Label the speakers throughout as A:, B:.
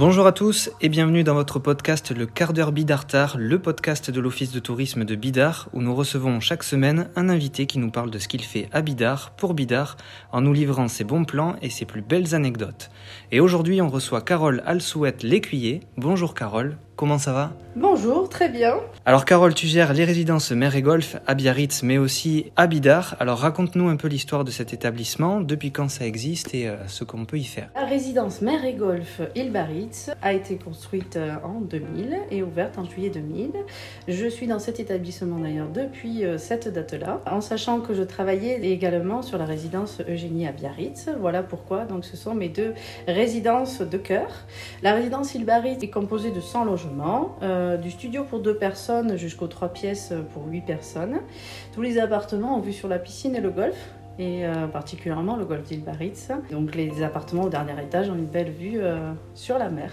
A: Bonjour à tous et bienvenue dans votre podcast Le quart d'heure Bidartar, le podcast de l'Office de tourisme de Bidart, où nous recevons chaque semaine un invité qui nous parle de ce qu'il fait à Bidart, pour Bidart, en nous livrant ses bons plans et ses plus belles anecdotes. Et aujourd'hui, on reçoit Carole Alsouette Lécuyer. Bonjour Carole. Comment ça va
B: Bonjour, très bien.
A: Alors Carole, tu gères les résidences Mer et Golf à Biarritz, mais aussi à Bidart. Alors raconte-nous un peu l'histoire de cet établissement, depuis quand ça existe et euh, ce qu'on peut y faire.
B: La résidence Mer et Golf Île-Baritz a été construite euh, en 2000 et ouverte en juillet 2000. Je suis dans cet établissement d'ailleurs depuis euh, cette date-là, en sachant que je travaillais également sur la résidence Eugénie à Biarritz. Voilà pourquoi donc ce sont mes deux résidences de cœur. La résidence Île-Baritz est composée de 100 logements euh, du studio pour deux personnes jusqu'aux trois pièces pour huit personnes. Tous les appartements ont vue sur la piscine et le golf et euh, particulièrement le golf d'Île Baritz. Donc les appartements au dernier étage ont une belle vue euh, sur la mer.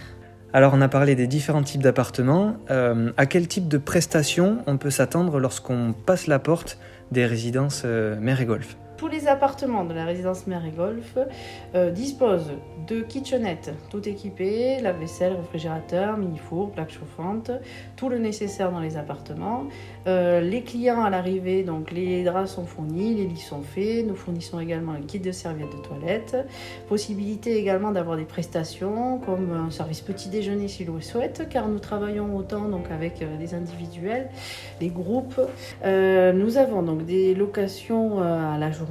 A: Alors on a parlé des différents types d'appartements. à quel type de prestations on peut s'attendre lorsqu'on passe la porte des résidences mer et golf?
B: Tous les appartements de la résidence Mer et Golf euh, disposent de kitchenettes tout équipées, lave-vaisselle, réfrigérateur, mini-four, plaque chauffante, tout le nécessaire dans les appartements. Euh, les clients à l'arrivée, donc les draps sont fournis, les lits sont faits. Nous fournissons également un kit de serviettes de toilette. Possibilité également d'avoir des prestations comme un service petit déjeuner si le souhaite, car nous travaillons autant donc avec euh, des individuels, des groupes. nous avons donc des locations à la journée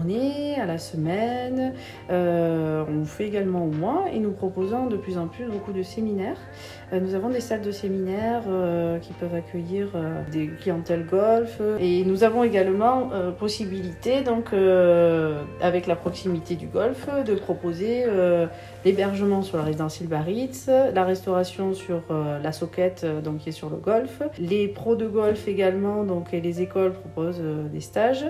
B: à la semaine. Euh, on fait également au mois et nous proposons de plus en plus beaucoup de séminaires. Euh, nous avons des salles de séminaires euh, qui peuvent accueillir des clientèles golf et nous avons également possibilité, donc avec la proximité du golf, de proposer l'hébergement sur la résidence Baritz, la restauration sur la soquette, donc qui est sur le golf. Les pros de golf également, donc et les écoles proposent des stages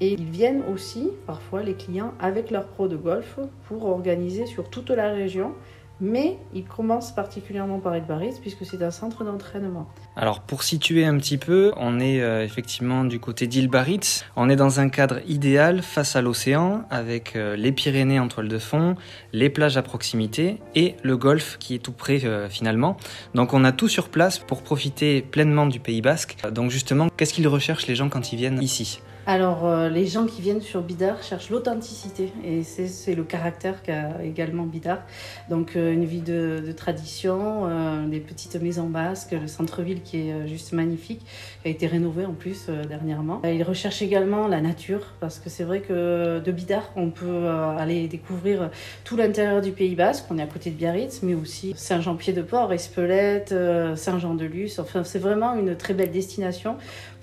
B: et ils viennent aussi, parfois, les clients avec leur pro de golf pour organiser sur toute la région. Mais ils commencent particulièrement par Baritz puisque c'est un centre d'entraînement.
A: Alors pour situer un petit peu, on est euh, effectivement du côté d'Île Baritz. On est dans un cadre idéal face à l'océan avec euh, les Pyrénées en toile de fond, les plages à proximité et le golfe qui est tout près euh, finalement. Donc on a tout sur place pour profiter pleinement du Pays Basque. Donc justement, qu'est-ce qu'ils recherchent les gens quand ils viennent ici?
B: Alors, euh, les gens qui viennent sur Bidart cherchent l'authenticité et c'est le caractère qu'a également Bidart. Donc, euh, une vie de, tradition, euh, des petites maisons basques, le centre-ville qui est juste magnifique, qui a été rénové en plus dernièrement. Ils recherchent également la nature parce que c'est vrai que de Bidart, on peut aller découvrir tout l'intérieur du Pays Basque. On est à côté de Biarritz, mais aussi Saint-Jean-Pied-de-Port, Espelette, Saint-Jean-de-Luz. Enfin, c'est vraiment une très belle destination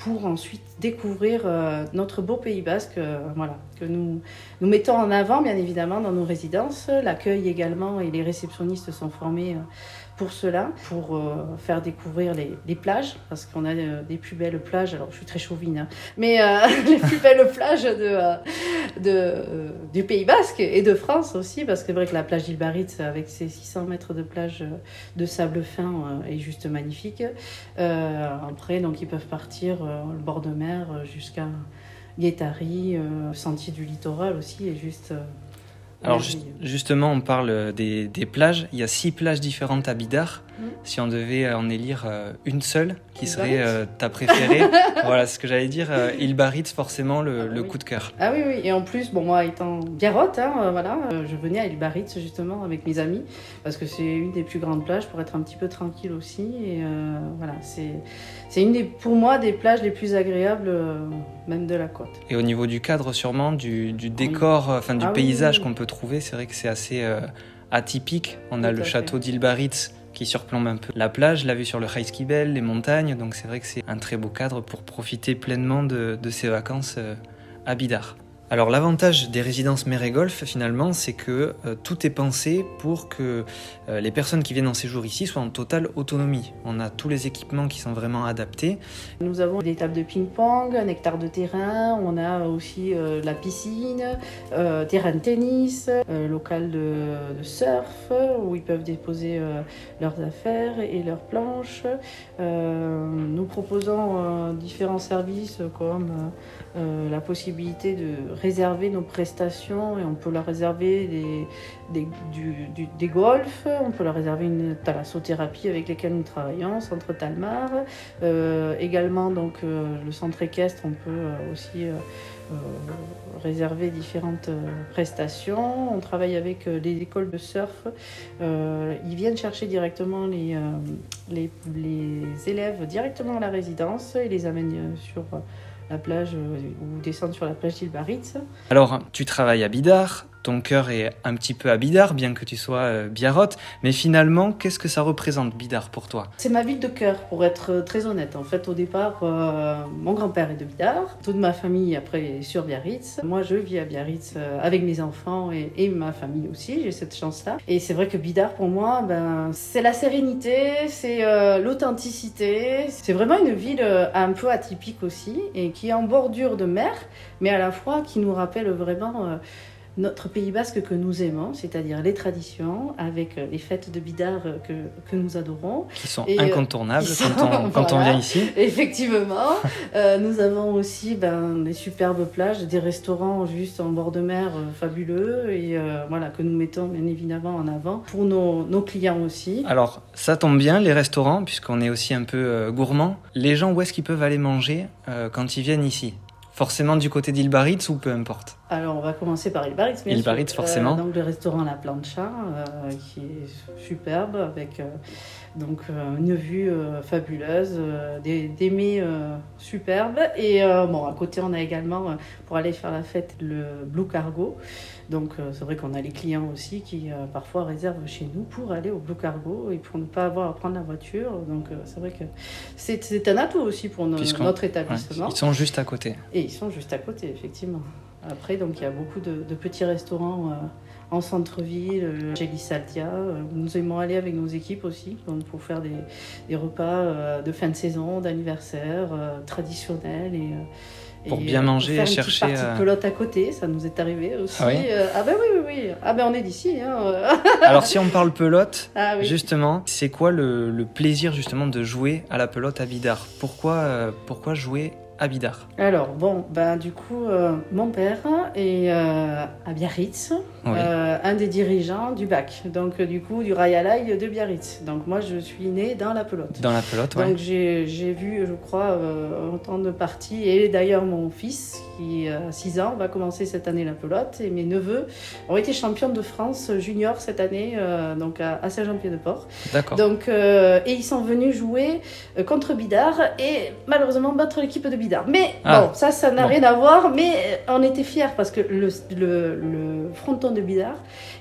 B: pour ensuite découvrir notre beau Pays Basque, euh, voilà, que nous, nous mettons en avant, bien évidemment, dans nos résidences. L'accueil également et les réceptionnistes sont formés euh, pour cela, pour euh, faire découvrir les, plages, parce qu'on a des plus belles plages. Alors, je suis très chauvine, hein, mais les plus belles plages de, de du Pays Basque et de France aussi, parce que c'est vrai que la plage d'Ilbaritz, avec ses 600 mètres de plage de sable fin, est juste magnifique. après, donc, ils peuvent partir le bord de mer jusqu'à Guétari, euh, Sentier du Littoral aussi est juste.
A: Alors justement, on parle des, plages. Il y a six plages différentes à Bidart. Mm. Si on devait en élire euh, une seule, qui serait ta préférée Voilà, ce que j'allais dire. Il Baritz, forcément, le, ah coup de cœur.
B: Ah oui, oui. Et en plus, bon, moi, étant biarrotte, hein, voilà, je venais à Il Baritz justement avec mes amis parce que c'est une des plus grandes plages pour être un petit peu tranquille aussi. Et voilà, c'est une des, pour moi des plages les plus agréables, euh, même de la côte.
A: Et au niveau du cadre, sûrement, du, décor, euh, enfin du ah paysage qu'on peut trouver, c'est vrai que c'est assez euh, atypique. On a le château d'Ilbaritz qui surplombe un peu la plage, la vue sur le Heiskibel, les montagnes. Donc c'est vrai que c'est un très beau cadre pour profiter pleinement de, ces vacances à Bidart. Alors l'avantage des résidences mer et golf finalement c'est que euh, tout est pensé pour que euh, les personnes qui viennent en séjour ici soient en totale autonomie. On a tous les équipements qui sont vraiment adaptés.
B: Nous avons des tables de ping-pong, un hectare de terrain, on a aussi euh, la piscine, terrain de tennis, local de, surf où ils peuvent déposer leurs affaires et leurs planches. nous proposons différents services comme la possibilité de réserver nos prestations et on peut leur réserver des, des, des golfs, on peut leur réserver une thalassothérapie avec lesquelles nous travaillons, centre Talmar. également donc le centre équestre, on peut aussi réserver différentes prestations. On travaille avec les écoles de surf. ils viennent chercher directement les, les, les élèves directement à la résidence et les amènent sur la plage ou descendre sur la plage d'Ilbaritz.
A: Alors, tu travailles à Bidar, ton cœur est un petit peu à Bidar, bien que tu sois euh. Mais finalement, qu'est-ce que ça représente Bidar pour toi?
B: C'est ma ville de cœur, pour être euh, très honnête. En fait, au départ, euh, mon grand-père est de Bidar. Toute ma famille après est sur Biarritz. Moi, je vis à Biarritz avec mes enfants et, ma famille aussi. J'ai cette chance-là. Et c'est vrai que Bidar, pour moi, ben, c'est la sérénité, c'est l'authenticité. C'est vraiment une ville un peu atypique aussi et qui est en bordure de mer, mais à la fois qui nous rappelle vraiment notre Pays basque que nous aimons, c'est-à-dire les traditions, avec les fêtes de Bidar que, que nous adorons.
A: Qui sont euh, incontournables quand, on, vient ici.
B: Effectivement. euh, nous avons aussi ben, des superbes plages, des restaurants juste en bord de mer euh, fabuleux, et euh, voilà, que nous mettons bien évidemment en avant pour nos, nos, clients aussi.
A: Alors, ça tombe bien, les restaurants, puisqu'on est aussi un peu gourmand. Les gens, où est-ce qu'ils peuvent aller manger quand ils viennent ici? Forcément du côté d'Ilbaritz ou peu importe?
B: Alors on va commencer par Ilbaritz. Bien
A: Ilbaritz forcément.
B: Euh, donc le restaurant La Plancha euh, qui est superbe avec euh, donc une vue fabuleuse, des, des mets superbes et bon à côté on a également pour aller faire la fête le Blue Cargo. Donc c'est vrai qu'on a les clients aussi qui parfois réservent chez nous pour aller au Blue Cargo et pour ne pas avoir à prendre la voiture. Donc c'est vrai que c'est un atout aussi pour notre établissement.
A: ils sont juste à côté.
B: Et ils sont juste à côté effectivement. Après, donc il y a beaucoup de, petits restaurants euh, en centre-ville, euh, chez Lissaltia. Euh, nous aimons aller avec nos équipes aussi pour faire des, repas de fin de saison, d'anniversaire traditionnels et
A: pour bien manger
B: et
A: chercher.
B: Une petite pelote à côté, ça nous est arrivé aussi. Ah, oui ah ben oui, oui, oui. Ah ben on est d'ici. Hein.
A: Alors si on parle pelote, ah justement, c'est quoi le, le, plaisir justement de jouer à la pelote à Bidar Pourquoi, pourquoi jouer
B: Alors, bon, ben, du coup, euh, mon père est euh, à Biarritz, euh, un des dirigeants du BAC, donc du coup, du Rayalai de Biarritz. Donc, moi, je suis née dans la pelote.
A: Dans la pelote, oui.
B: Donc, j'ai vu, je crois, autant de parties. Et d'ailleurs, mon fils, qui a 6 ans, va commencer cette année la pelote. Et mes neveux ont été champions de France junior cette année, donc à, Saint-Jean-Pied-de-Port.
A: D'accord.
B: Donc, et ils sont venus jouer contre Bidar et malheureusement battre l'équipe de Bidar. Mais ah. bon, ça, ça n'a rien à voir. Mais on était fiers parce que le, le, fronton de Bidar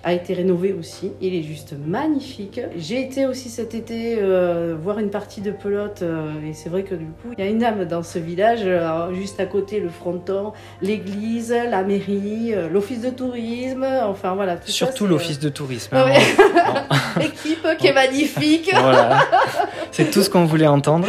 B: a été rénové aussi. Il est juste magnifique. J'ai été aussi cet été euh, voir une partie de pelote euh, et c'est vrai que du coup, il y a une âme dans ce village. juste à côté, le fronton, l'église, la mairie, euh, l'office de tourisme. Enfin voilà. Tout
A: Surtout l'office de tourisme.
B: Hein. L'équipe qui est magnifique.
A: C'est tout ce qu'on voulait entendre.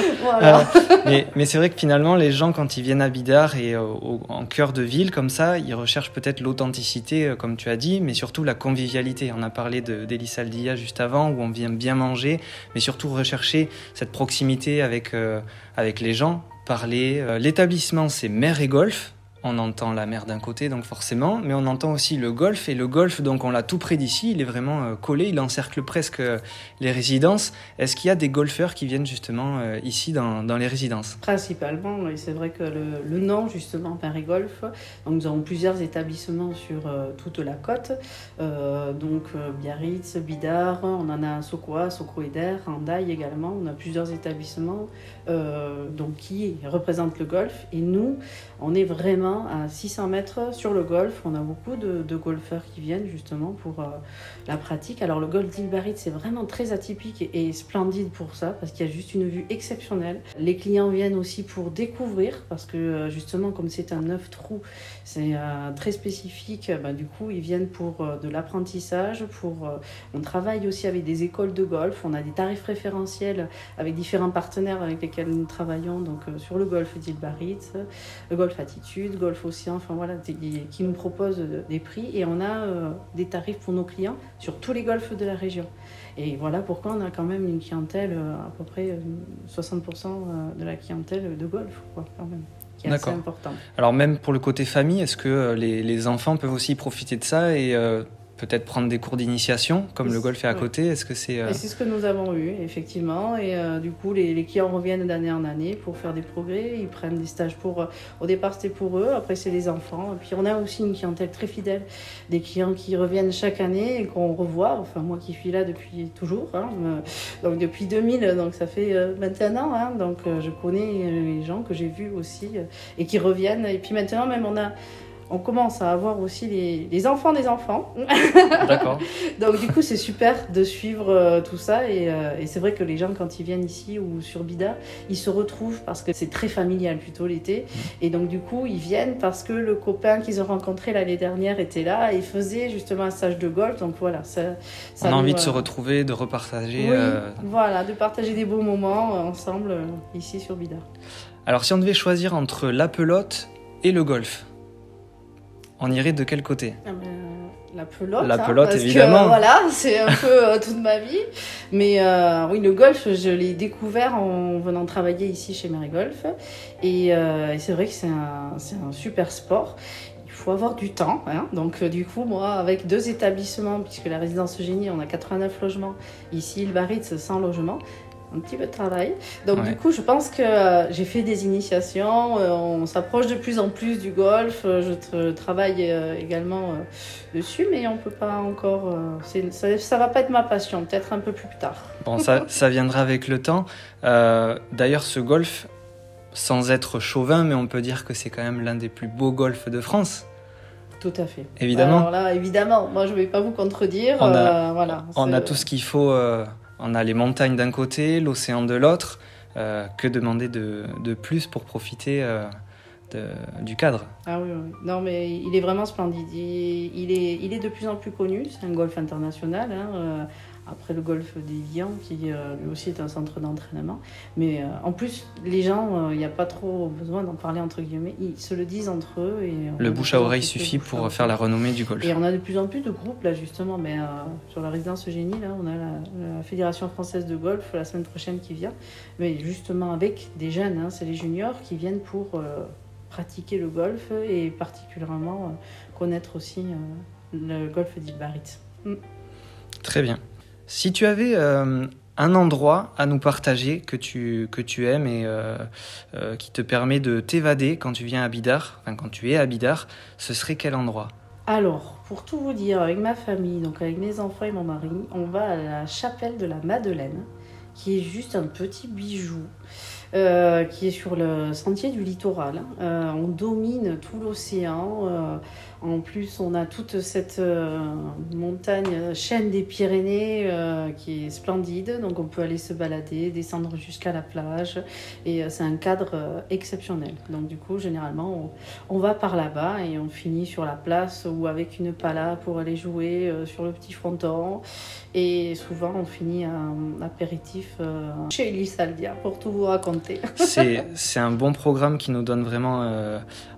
A: mais, mais c'est vrai que finalement, les gens quand ils viennent à Bidar et euh, en cœur de ville comme ça, ils recherchent peut-être l'authenticité, euh, comme tu as dit, mais surtout la convivialité. On a parlé d'Elis Aldia juste avant, où on vient bien manger, mais surtout rechercher cette proximité avec, euh, avec les gens, parler. L'établissement, c'est mer et golf on entend la mer d'un côté, donc forcément, mais on entend aussi le golfe, et le golfe, donc on l'a tout près d'ici, il est vraiment euh, collé, il encercle presque euh, les résidences. Est-ce qu'il y a des golfeurs qui viennent justement euh, ici dans, les résidences?
B: Principalement, et c'est vrai que le, nom, justement, Paris Golf, donc nous avons plusieurs établissements sur toute la côte, donc Biarritz, Bidar, on en a à Sokoa, Sokoeder, également, on a plusieurs établissements qui représentent le golf, et nous, on est vraiment à 600 mètres sur le golf. On a beaucoup de, golfeurs qui viennent justement pour euh, la pratique. Alors le golf d'Ilbarit, c'est vraiment très atypique et, splendide pour ça, parce qu'il y a juste une vue exceptionnelle. Les clients viennent aussi pour découvrir, parce que euh, justement, comme c'est un neuf trou, c'est euh, très spécifique, bah, du coup, ils viennent pour de l'apprentissage. Pour, on travaille aussi avec des écoles de golf. On a des tarifs préférentiels avec différents partenaires avec lesquels nous travaillons, donc sur le golf d'Ilbarit, le golf Attitude, Golf Océan, enfin voilà, qui nous propose des prix et on a euh, des tarifs pour nos clients sur tous les golfs de la région. Et voilà pourquoi on a quand même une clientèle, euh, à peu près 60% euh, de la clientèle de golf, quoi, quand même qui est assez importante.
A: Alors même pour le côté famille, est-ce que les, les, enfants peuvent aussi profiter de ça et peut-être prendre des cours d'initiation, comme le golf est à côté Est-ce que c'est...
B: C'est ce que nous avons eu, effectivement. Et euh, du coup, les, les, clients reviennent d'année en année pour faire des progrès. Ils prennent des stages pour... Euh, au départ, c'était pour eux. Après, c'est les enfants. Et puis, on a aussi une clientèle très fidèle. Des clients qui reviennent chaque année et qu'on revoit. Enfin, moi qui suis là depuis toujours. Hein, donc, depuis 2000, donc ça fait 21 ans. Hein, donc, je connais les gens que j'ai vus aussi et qui reviennent. Et puis maintenant, même, on a on commence à avoir aussi les, enfants des enfants.
A: D'accord.
B: Donc du coup, c'est super de suivre euh, tout ça. Euh, et, c'est vrai que les gens, quand ils viennent ici ou sur Bida, ils se retrouvent parce que c'est très familial plutôt l'été. Et donc du coup, ils viennent parce que le copain qu'ils ont rencontré l'année dernière était là et faisait justement un stage de golf. Donc voilà, ça,
A: on a envie de se euh, retrouver, de repartager.
B: Voilà, de partager des beaux moments ensemble ici sur Bida.
A: Alors si on devait choisir entre la pelote et le golf, on irait de quel côté
B: ah, euh, la pelote.
A: La hein, pelote, évidemment.
B: voilà, c'est un peu euh, toute ma vie. Mais euh, oui, le golf, je l'ai découvert en venant travailler ici chez Mary Golf. Et, c'est vrai que c'est un, un, super sport. Il faut avoir du temps. Hein. Donc, du coup, moi, avec deux établissements, puisque la résidence Génie, on a 89 logements. Ici, le Baritz, 100 logements un petit peu de travail. Donc du coup, je pense que euh, j'ai fait des initiations, euh, on s'approche de plus en plus du golf, euh, je travaille également dessus, mais on peut pas encore... ça, ça va pas être ma passion, peut-être un peu plus tard.
A: Bon, ça, ça viendra avec le temps. D'ailleurs, ce golf, sans être chauvin, mais on peut dire que c'est quand même l'un des plus beaux golfs de France.
B: Tout à fait.
A: Évidemment.
B: Alors là, évidemment, moi je ne vais pas vous contredire.
A: On a, voilà, on a tout ce qu'il faut on a les montagnes d'un côté, l'océan de l'autre. Euh, que demander de, plus pour profiter euh, du cadre?
B: Ah oui, non mais il est vraiment splendide. Il, est, il est de plus en plus connu, c'est un golf international. Hein, euh, après le golfe d'Evian, qui euh, lui aussi est un centre d'entraînement. Mais euh, en plus, les gens, il euh, n'y a pas trop besoin d'en parler entre guillemets, ils se le disent entre eux. Et
A: le bouche à oreille suffit pour faire la renommée du golf.
B: Et on a de plus en plus de groupes là justement, mais sur la résidence Eugénie, là, on a la, Fédération française de golf la semaine prochaine qui vient, mais justement avec des jeunes, hein, c'est les juniors qui viennent pour pratiquer le golf et particulièrement connaître aussi le golf d'Ilbarit.
A: Mm. Très bien. Si tu avais euh, un endroit à nous partager que tu, que aimes et euh, euh, qui te permet de t'évader quand tu viens à Bidar, quand tu es à Bidar, ce serait quel endroit?
B: Alors, pour tout vous dire, avec ma famille, donc avec mes enfants et mon mari, on va à la chapelle de la Madeleine, qui est juste un petit bijou. qui est sur le sentier du littoral. on domine tout l'océan. En plus, on a toute cette euh, montagne, euh, chaîne des Pyrénées euh, qui est splendide. Donc, on peut aller se balader, descendre jusqu'à la plage. Et c'est un cadre exceptionnel. Donc, du coup, généralement, on, va par là-bas et on finit sur la place ou avec une pala pour aller jouer sur le petit fronton. Et souvent, on finit un apéritif chez Elise Saldia pour tout vous raconter.
A: C'est un bon programme qui nous donne vraiment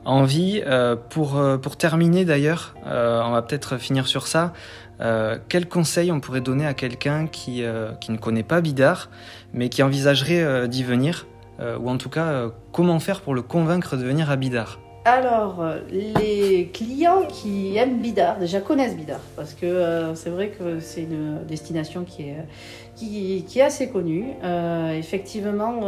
A: envie. pour, pour terminer, d'ailleurs, euh, on va peut-être finir sur ça. Euh, quel conseil on pourrait donner à quelqu'un qui, euh, qui, ne connaît pas Bidar, mais qui envisagerait d'y venir Ou en tout cas, comment faire pour le convaincre de venir à Bidar?
B: Alors, les clients qui aiment Bidar, déjà connaissent Bidar, parce que c'est vrai que c'est une destination qui est, qui est assez connue. effectivement,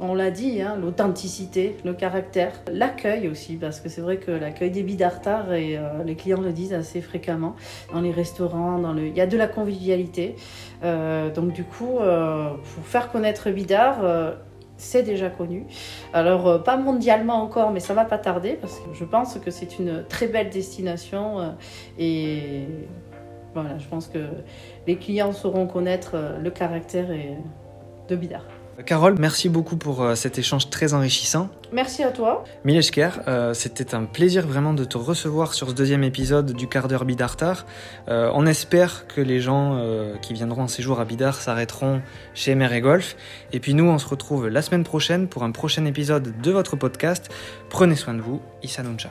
B: on l'a dit, hein, l'authenticité, le caractère, l'accueil aussi, parce que c'est vrai que l'accueil des bidartars, et euh, les clients le disent assez fréquemment, dans les restaurants, dans le... il y a de la convivialité. Euh, donc du coup, euh, pour faire connaître Bidar, c'est déjà connu. Alors, pas mondialement encore, mais ça va pas tarder, parce que je pense que c'est une très belle destination, et voilà, je pense que les clients sauront connaître le caractère de Bidar.
A: Carole, merci beaucoup pour euh, cet échange très enrichissant.
B: Merci à toi.
A: Mileshker, euh, c'était un plaisir vraiment de te recevoir sur ce deuxième épisode du quart d'heure Bidartar. Euh, on espère que les gens qui viendront en séjour à Bidar s'arrêteront chez Mer et Golf. Et puis nous, on se retrouve la semaine prochaine pour un prochain épisode de votre podcast. Prenez soin de vous. Issa Nuncha.